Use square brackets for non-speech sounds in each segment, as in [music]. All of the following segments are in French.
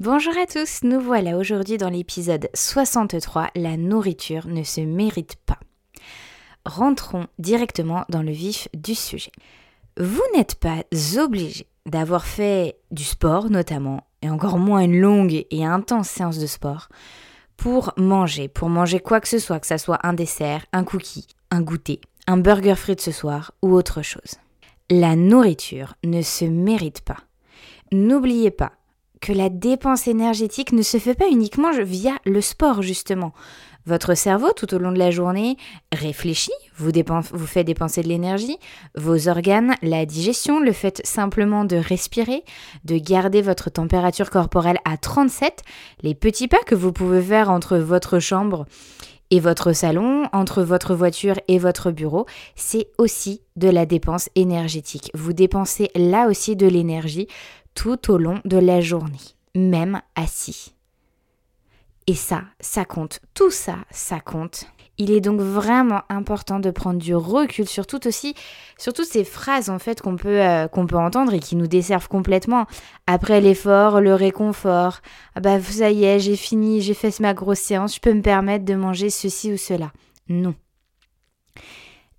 Bonjour à tous, nous voilà aujourd'hui dans l'épisode 63, La nourriture ne se mérite pas. Rentrons directement dans le vif du sujet. Vous n'êtes pas obligé d'avoir fait du sport notamment, et encore moins une longue et intense séance de sport, pour manger, pour manger quoi que ce soit, que ce soit un dessert, un cookie, un goûter, un burger de ce soir ou autre chose. La nourriture ne se mérite pas. N'oubliez pas que la dépense énergétique ne se fait pas uniquement via le sport, justement. Votre cerveau, tout au long de la journée, réfléchit, vous, fait dépenser de l'énergie, vos organes, la digestion, le fait simplement de respirer, de garder votre température corporelle à 37, les petits pas que vous pouvez faire entre votre chambre et votre salon, entre votre voiture et votre bureau, c'est aussi de la dépense énergétique. Vous dépensez là aussi de l'énergie tout au long de la journée, même assis. Et ça, ça compte. Tout ça, ça compte. Il est donc vraiment important de prendre du recul sur tout aussi, sur toutes ces phrases en fait qu'on peut, euh, qu'on peut entendre et qui nous desservent complètement. Après l'effort, le réconfort. Ah bah ça y est, j'ai fini, j'ai fait ma grosse séance, je peux me permettre de manger ceci ou cela. Non.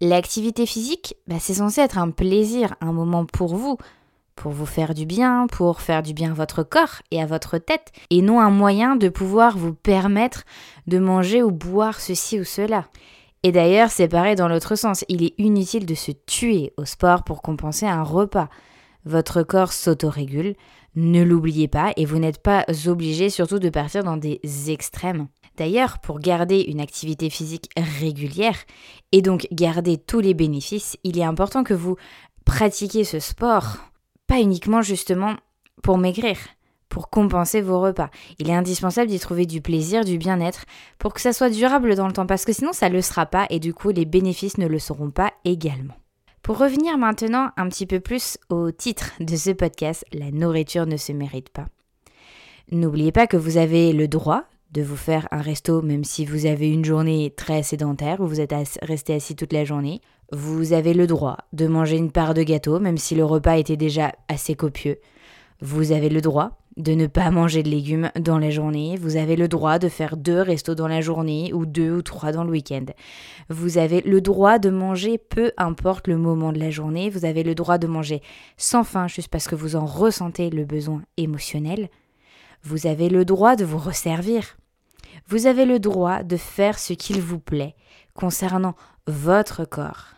L'activité physique, bah, c'est censé être un plaisir, un moment pour vous, pour vous faire du bien, pour faire du bien à votre corps et à votre tête, et non un moyen de pouvoir vous permettre de manger ou boire ceci ou cela. Et d'ailleurs, c'est pareil dans l'autre sens, il est inutile de se tuer au sport pour compenser un repas. Votre corps s'autorégule, ne l'oubliez pas, et vous n'êtes pas obligé surtout de partir dans des extrêmes. D'ailleurs, pour garder une activité physique régulière et donc garder tous les bénéfices, il est important que vous pratiquiez ce sport uniquement justement pour maigrir, pour compenser vos repas. Il est indispensable d'y trouver du plaisir, du bien-être, pour que ça soit durable dans le temps, parce que sinon ça ne le sera pas et du coup les bénéfices ne le seront pas également. Pour revenir maintenant un petit peu plus au titre de ce podcast, La nourriture ne se mérite pas. N'oubliez pas que vous avez le droit de vous faire un resto même si vous avez une journée très sédentaire où vous êtes resté assis toute la journée. Vous avez le droit de manger une part de gâteau, même si le repas était déjà assez copieux. Vous avez le droit de ne pas manger de légumes dans la journée. Vous avez le droit de faire deux restos dans la journée ou deux ou trois dans le week-end. Vous avez le droit de manger peu importe le moment de la journée. Vous avez le droit de manger sans faim juste parce que vous en ressentez le besoin émotionnel. Vous avez le droit de vous resservir. Vous avez le droit de faire ce qu'il vous plaît concernant votre corps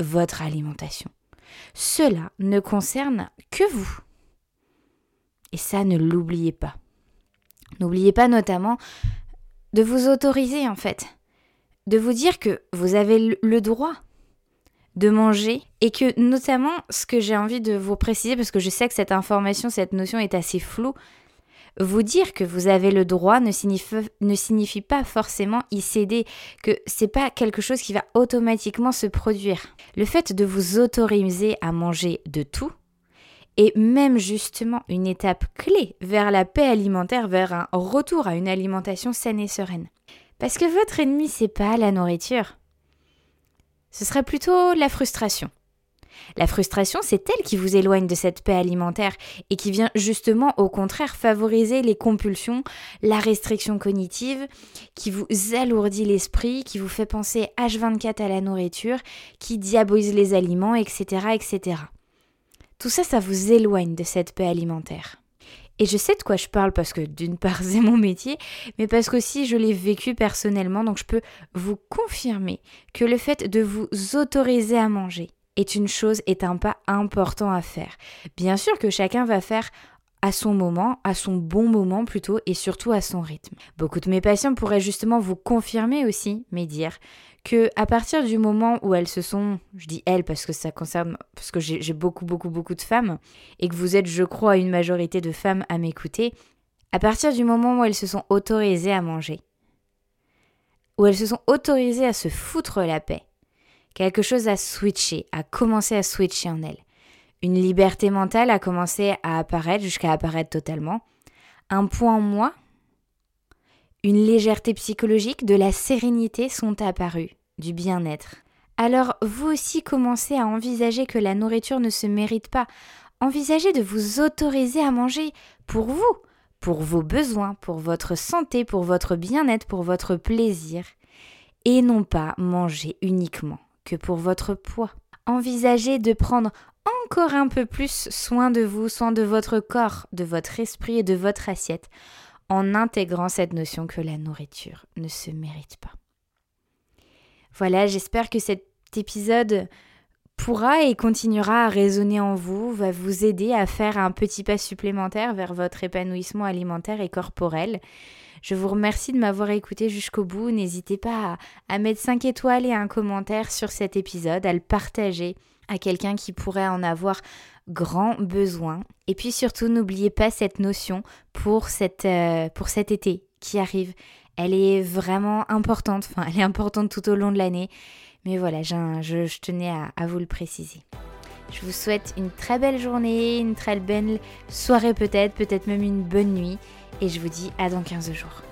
votre alimentation. Cela ne concerne que vous. Et ça, ne l'oubliez pas. N'oubliez pas notamment de vous autoriser en fait, de vous dire que vous avez le droit de manger et que notamment ce que j'ai envie de vous préciser parce que je sais que cette information, cette notion est assez floue, vous dire que vous avez le droit ne signifie, pas forcément y céder, que c'est pas quelque chose qui va automatiquement se produire. Le fait de vous autoriser à manger de tout est même justement une étape clé vers la paix alimentaire, vers un retour à une alimentation saine et sereine. Parce que votre ennemi, c'est pas la nourriture. Ce serait plutôt la frustration. La frustration, c'est elle qui vous éloigne de cette paix alimentaire et qui vient justement au contraire favoriser les compulsions, la restriction cognitive, qui vous alourdit l'esprit, qui vous fait penser H24 à la nourriture, qui diabolise les aliments, etc., etc. Tout ça, ça vous éloigne de cette paix alimentaire. Et je sais de quoi je parle parce que d'une part [laughs] c'est mon métier, mais parce qu'aussi je l'ai vécu personnellement, donc je peux vous confirmer que le fait de vous autoriser à manger, est une chose, est un pas important à faire. Bien sûr que chacun va faire à son moment, à son bon moment plutôt, et surtout à son rythme. Beaucoup de mes patients pourraient justement vous confirmer aussi, mais dire que à partir du moment où elles se sont, je dis elles parce que ça concerne, parce que j'ai beaucoup beaucoup beaucoup de femmes, et que vous êtes, je crois, une majorité de femmes à m'écouter, À partir du moment où elles se sont autorisées à manger, où elles se sont autorisées à se foutre la paix, quelque chose a switché, a commencé à switcher en elles. Une liberté mentale a commencé à apparaître jusqu'à apparaître totalement. Un point en moi, une légèreté psychologique, de la sérénité sont apparus, du bien-être. Alors vous aussi commencez à envisager que la nourriture ne se mérite pas. Envisagez de vous autoriser à manger pour vous, pour vos besoins, pour votre santé, pour votre bien-être, pour votre plaisir, et non pas manger uniquement que pour votre poids. Envisagez de prendre encore un peu plus soin de vous, soin de votre corps, de votre esprit et de votre assiette, en intégrant cette notion que la nourriture ne se mérite pas. Voilà, j'espère que cet épisode pourra et continuera à résonner en vous, va vous aider à faire un petit pas supplémentaire vers votre épanouissement alimentaire et corporel. Je vous remercie de m'avoir écouté jusqu'au bout. N'hésitez pas à, mettre 5 étoiles et un commentaire sur cet épisode, à le partager à quelqu'un qui pourrait en avoir grand besoin. Et puis surtout, n'oubliez pas cette notion pour, cette, euh, pour cet été qui arrive. Elle est vraiment importante, enfin elle est importante tout au long de l'année. Mais voilà, je, tenais à, vous le préciser. Je vous souhaite une très belle journée, une très belle soirée peut-être, peut-être même une bonne nuit. Et je vous dis à dans 15 jours.